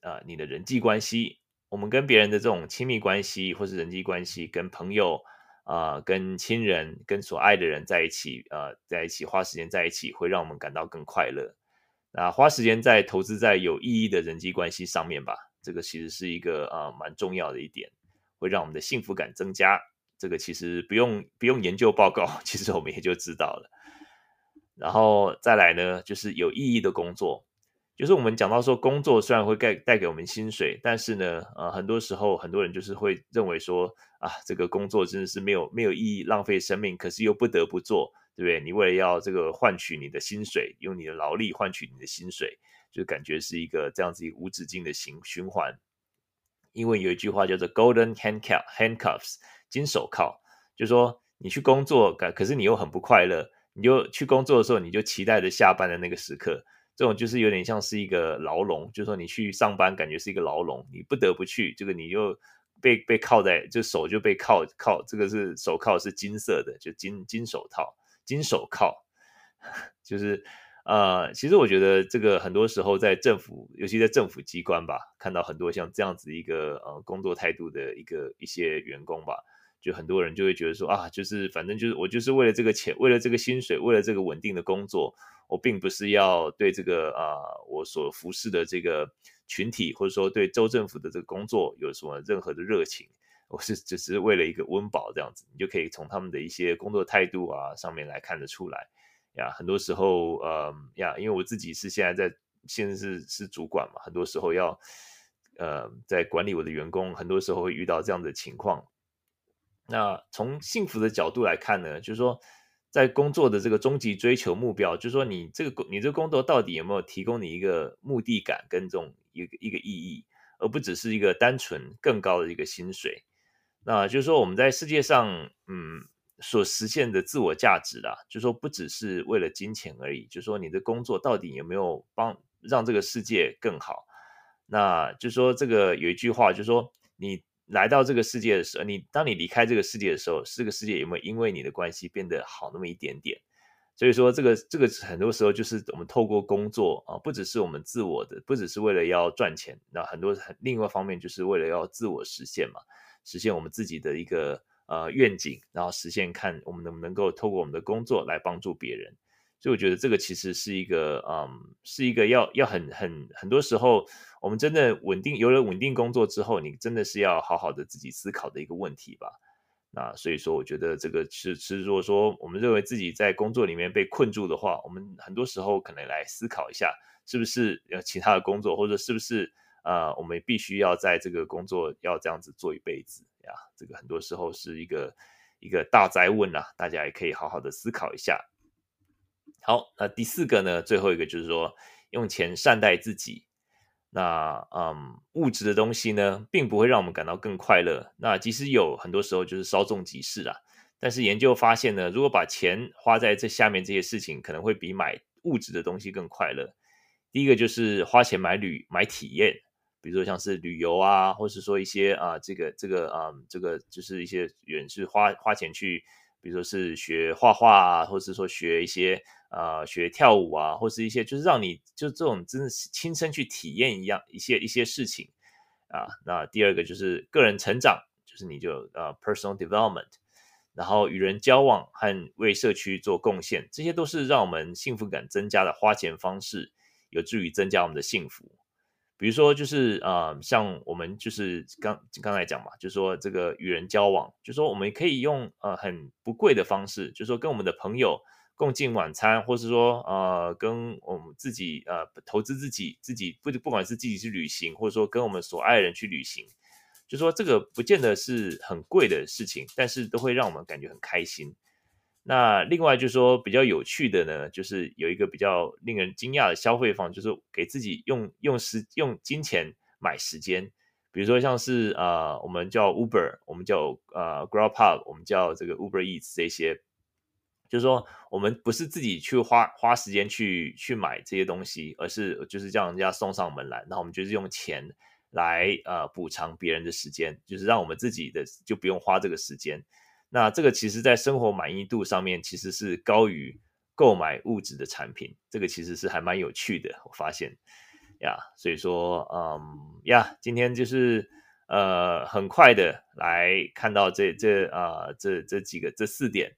呃，你的人际关系，我们跟别人的这种亲密关系，或是人际关系，跟朋友啊、跟亲人，跟所爱的人在一起，呃，在一起花时间在一起，会让我们感到更快乐。那花时间在投资在有意义的人际关系上面吧，这个其实是一个啊、呃、蛮重要的一点，会让我们的幸福感增加。这个其实不用不用研究报告，其实我们也就知道了。然后再来呢，就是有意义的工作。就是我们讲到说，工作虽然会带带给我们薪水，但是呢，呃，很多时候很多人就是会认为说，啊，这个工作真的是没有没有意义，浪费生命，可是又不得不做，对不对？你为了要这个换取你的薪水，用你的劳力换取你的薪水，就感觉是一个这样子一无止境的循循环。因为有一句话叫做 “golden handcuffs”，金手铐，就说你去工作，可可是你又很不快乐。你就去工作的时候，你就期待着下班的那个时刻，这种就是有点像是一个牢笼，就是说你去上班感觉是一个牢笼，你不得不去，这个你就被被铐在，就手就被铐铐，这个是手铐是金色的，就金金手套、金手铐，就是呃，其实我觉得这个很多时候在政府，尤其在政府机关吧，看到很多像这样子一个呃工作态度的一个一些员工吧。就很多人就会觉得说啊，就是反正就是我就是为了这个钱，为了这个薪水，为了这个稳定的工作，我并不是要对这个啊我所服侍的这个群体，或者说对州政府的这个工作有什么任何的热情，我是只是为了一个温饱这样子，你就可以从他们的一些工作态度啊上面来看得出来呀。很多时候，呃呀，因为我自己是现在在现在是是主管嘛，很多时候要呃在管理我的员工，很多时候会遇到这样的情况。那从幸福的角度来看呢，就是说，在工作的这个终极追求目标，就是说，你这个工你这个工作到底有没有提供你一个目的感跟这种一个一个意义，而不只是一个单纯更高的一个薪水。那就是说，我们在世界上，嗯，所实现的自我价值啦，就是说，不只是为了金钱而已，就是说，你的工作到底有没有帮让这个世界更好？那就是说，这个有一句话，就是说，你。来到这个世界的时候，你当你离开这个世界的时候，这个世界有没有因为你的关系变得好那么一点点？所以说，这个这个很多时候就是我们透过工作啊，不只是我们自我的，不只是为了要赚钱，那很多很另外一方面就是为了要自我实现嘛，实现我们自己的一个呃愿景，然后实现看我们能不能够透过我们的工作来帮助别人。所以我觉得这个其实是一个，嗯，是一个要要很很很多时候，我们真的稳定有了稳定工作之后，你真的是要好好的自己思考的一个问题吧。那所以说，我觉得这个是是如果说我们认为自己在工作里面被困住的话，我们很多时候可能来思考一下，是不是有其他的工作，或者是不是呃，我们必须要在这个工作要这样子做一辈子呀。这个很多时候是一个一个大哉问啊，大家也可以好好的思考一下。好，那第四个呢，最后一个就是说，用钱善待自己。那嗯，物质的东西呢，并不会让我们感到更快乐。那即使有很多时候就是稍纵即逝啊。但是研究发现呢，如果把钱花在这下面这些事情，可能会比买物质的东西更快乐。第一个就是花钱买旅买体验，比如说像是旅游啊，或是说一些啊，这个这个啊，这个就是一些人是花花钱去，比如说是学画画啊，或是说学一些。啊、呃，学跳舞啊，或是一些就是让你就这种真的是亲身去体验一样一些一些事情啊。那第二个就是个人成长，就是你就呃 personal development，然后与人交往和为社区做贡献，这些都是让我们幸福感增加的花钱方式，有助于增加我们的幸福。比如说就是啊、呃，像我们就是刚刚才讲嘛，就是说这个与人交往，就是说我们可以用呃很不贵的方式，就是说跟我们的朋友。共进晚餐，或是说，呃，跟我们自己，呃，投资自己，自己不不管是自己去旅行，或者说跟我们所爱人去旅行，就说这个不见得是很贵的事情，但是都会让我们感觉很开心。那另外就是说比较有趣的呢，就是有一个比较令人惊讶的消费方，就是给自己用用时用金钱买时间，比如说像是呃，我们叫 Uber，我们叫呃 Grubhub，我们叫这个 Uber Eats 这些。就是说，我们不是自己去花花时间去去买这些东西，而是就是叫人家送上门来，然后我们就是用钱来呃补偿别人的时间，就是让我们自己的就不用花这个时间。那这个其实在生活满意度上面其实是高于购买物质的产品，这个其实是还蛮有趣的，我发现呀。所以说，嗯呀，今天就是呃很快的来看到这这啊、这这几个这四点。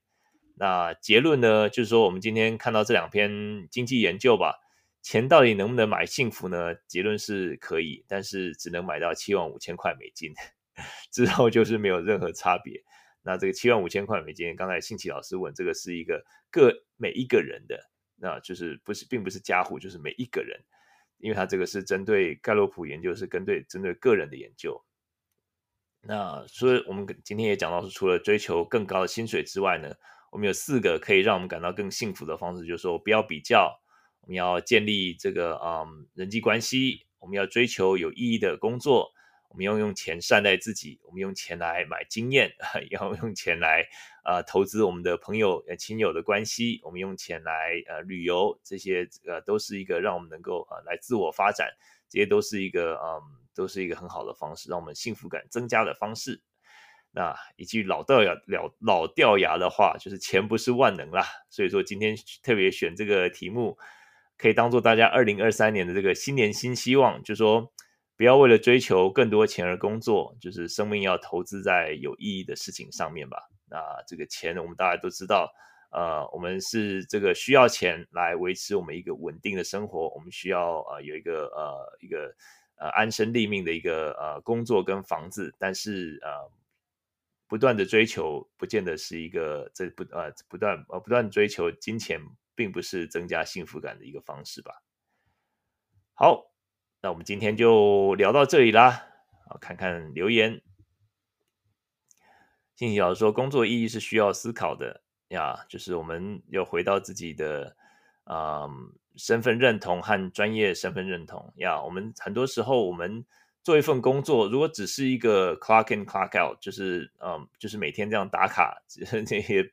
那结论呢，就是说我们今天看到这两篇经济研究吧，钱到底能不能买幸福呢？结论是可以，但是只能买到七万五千块美金，之后就是没有任何差别。那这个七万五千块美金，刚才信奇老师问，这个是一个个每一个人的，那就是不是并不是家户，就是每一个人，因为他这个是针对盖洛普研究，是针对针对个人的研究。那所以我们今天也讲到，是除了追求更高的薪水之外呢，我们有四个可以让我们感到更幸福的方式，就是说不要比较，我们要建立这个嗯人际关系，我们要追求有意义的工作，我们要用钱善待自己，我们用钱来买经验，要用钱来呃投资我们的朋友亲友的关系，我们用钱来呃旅游，这些呃都是一个让我们能够呃来自我发展，这些都是一个嗯都是一个很好的方式，让我们幸福感增加的方式。那一句老掉牙老老掉牙的话，就是钱不是万能啦。所以说今天特别选这个题目，可以当做大家二零二三年的这个新年新希望，就是说不要为了追求更多钱而工作，就是生命要投资在有意义的事情上面吧。那这个钱我们大家都知道，呃，我们是这个需要钱来维持我们一个稳定的生活，我们需要呃有一个呃一个呃安身立命的一个呃工作跟房子，但是呃。不断的追求，不见得是一个这不呃不断呃不断追求金钱，并不是增加幸福感的一个方式吧。好，那我们今天就聊到这里啦。好，看看留言。信息老师说，工作意义是需要思考的呀，就是我们要回到自己的啊、身份认同和专业身份认同呀。我们很多时候我们。做一份工作，如果只是一个 clock in clock out，就是嗯，就是每天这样打卡，这些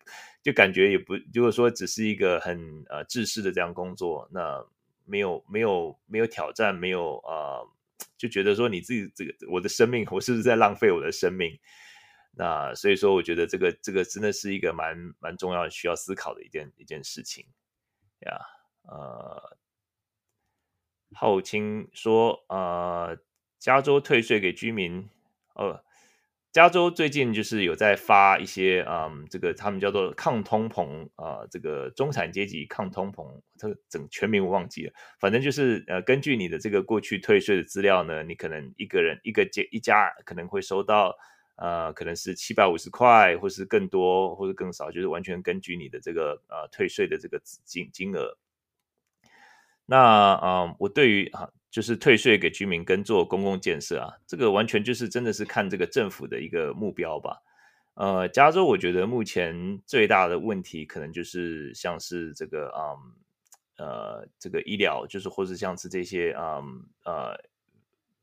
就感觉也不，如果说只是一个很呃制式的这样工作，那没有没有没有挑战，没有呃，就觉得说你自己这个我的生命，我是不是在浪费我的生命？那所以说，我觉得这个这个真的是一个蛮蛮重要需要思考的一件一件事情呀。呃，浩清说呃。加州退税给居民，呃，加州最近就是有在发一些，嗯，这个他们叫做抗通膨啊、这个中产阶级抗通膨，这个整全名我忘记了，反正就是呃，根据你的这个过去退税的资料呢，你可能一个人一个家一家可能会收到，呃，可能是七百五十块，或是更多，或者更少，就是完全根据你的这个呃退税的这个金金额。那啊、呃，我对于啊。就是退税给居民跟做公共建设啊，这个完全就是真的是看这个政府的一个目标吧。呃，加州我觉得目前最大的问题可能就是像是这个嗯呃这个医疗，就是或是像是这些嗯呃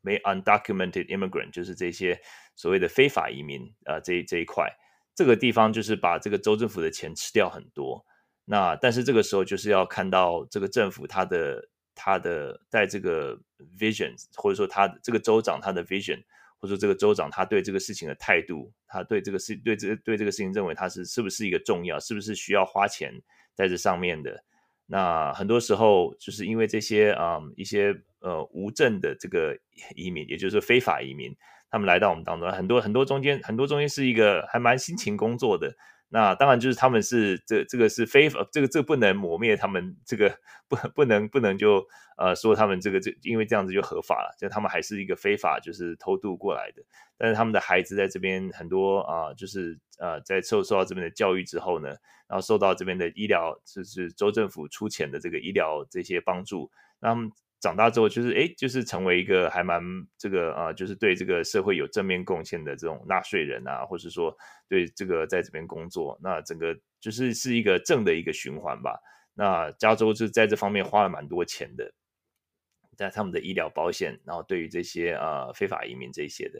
没 undocumented immigrant，就是这些所谓的非法移民啊、这这一块，这个地方就是把这个州政府的钱吃掉很多。那但是这个时候就是要看到这个政府它的。他的在这个 vision，或者说他这个州长他的 vision，或者说这个州长他对这个事情的态度，他对这个事对这对这个事情认为他是是不是一个重要，是不是需要花钱在这上面的？那很多时候就是因为这些啊、一些呃无证的这个移民，也就是非法移民，他们来到我们当中，很多很多中间很多中间是一个还蛮辛勤工作的。那当然就是他们是这这个是非法，这个这个不能抹灭他们这个不不能不能就呃说他们这个这因为这样子就合法了，就他们还是一个非法就是偷渡过来的。但是他们的孩子在这边很多啊、就是呃在受受到这边的教育之后呢，然后受到这边的医疗就是州政府出钱的这个医疗这些帮助，那他们。长大之后，就是哎，就是成为一个还蛮这个啊、就是对这个社会有正面贡献的这种纳税人啊，或是说对这个在这边工作，那整个就是是一个正的一个循环吧。那加州就在这方面花了蛮多钱的，在他们的医疗保险，然后对于这些啊、非法移民这些的，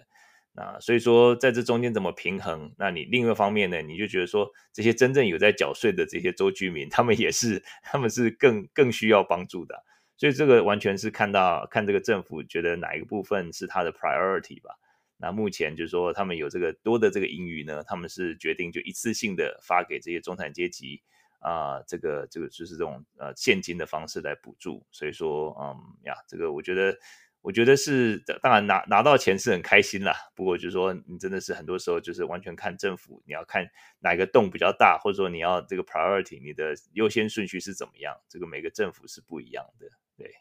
那所以说在这中间怎么平衡？那你另一个方面呢，你就觉得说这些真正有在缴税的这些州居民，他们也是他们是更更需要帮助的。所以这个完全是看到看这个政府觉得哪一个部分是他的 priority 吧。那目前就是说他们有这个多的这个盈余呢，他们是决定就一次性的发给这些中产阶级啊、这个这个就是这种呃现金的方式来补助。所以说嗯呀，这个我觉得。我觉得是，当然拿拿到钱是很开心啦。不过就是说，你真的是很多时候就是完全看政府，你要看哪个洞比较大，或者说你要这个 priority，你的优先顺序是怎么样？这个每个政府是不一样的。对，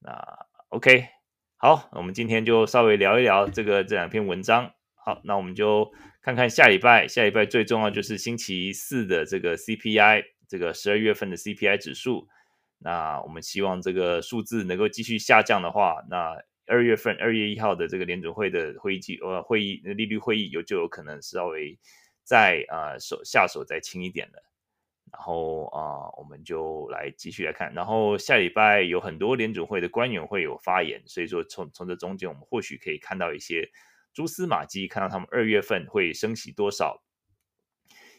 那 OK，好，我们今天就稍微聊一聊这个这两篇文章。好，那我们就看看下礼拜，下礼拜最重要就是星期四的这个 CPI，这个十二月份的 CPI 指数。那我们希望这个数字能够继续下降的话，那二月份二月一号的这个联准会的会议纪呃会议利率会议有就有可能稍微再啊手下手再轻一点的，然后啊、我们就来继续来看，然后下礼拜有很多联准会的官员会有发言，所以说从从这中间我们或许可以看到一些蛛丝马迹，看到他们二月份会升息多少，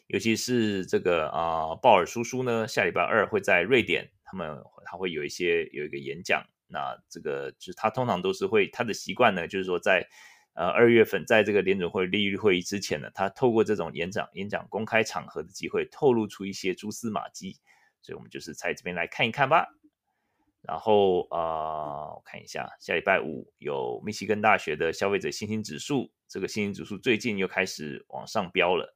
尤其是这个啊鲍尔叔叔呢，下礼拜二会在瑞典。他们他会有一些有一个演讲，那这个就是他通常都是会他的习惯呢，就是说在呃二月份在这个联准会利率会议之前呢，他透过这种演讲演讲公开场合的机会，透露出一些蛛丝马迹，所以我们就是在这边来看一看吧。然后呃，我看一下，下礼拜五有密西根大学的消费者信心指数，这个信心指数最近又开始往上飙了。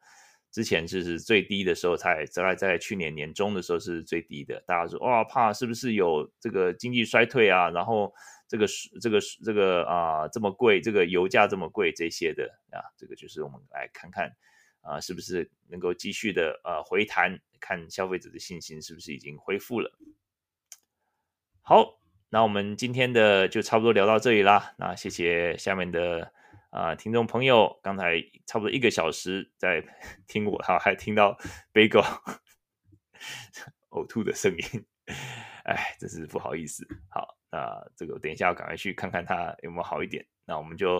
之前就是最低的时候才，才在在去年年中的时候是最低的。大家说哇，怕是不是有这个经济衰退啊？然后这个是这个是这个啊、这么贵，这个油价这么贵这些的啊，这个就是我们来看看啊，是不是能够继续的呃回弹，看消费者的信心是不是已经恢复了。好，那我们今天的就差不多聊到这里啦。那谢谢下面的。啊、听众朋友，刚才差不多一个小时在 听我，哈，还听到贝狗 呕吐的声音，哎，真是不好意思。好，那这个等一下要赶快去看看他有没有好一点。那我们就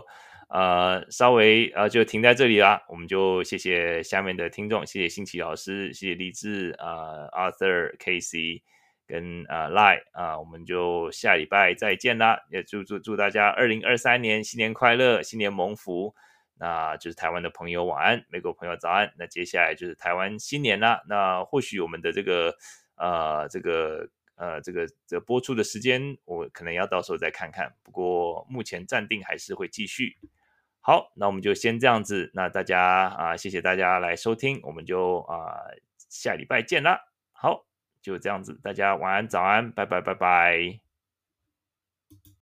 呃稍微呃就停在这里啦。我们就谢谢下面的听众，谢谢新奇老师，谢谢励志啊、呃、，Arthur Casey。跟啊赖啊，我们就下礼拜再见啦！也祝祝祝大家二零二三年新年快乐，新年蒙福。那就是台湾的朋友晚安，美国朋友早安。那接下来就是台湾新年啦。那或许我们的这个呃这个呃这个这播出的时间，我可能要到时候再看看。不过目前暂定还是会继续。好，那我们就先这样子。那大家啊，谢谢大家来收听，我们就啊下礼拜见啦。好。就这样子，大家晚安、早安，拜拜，拜拜。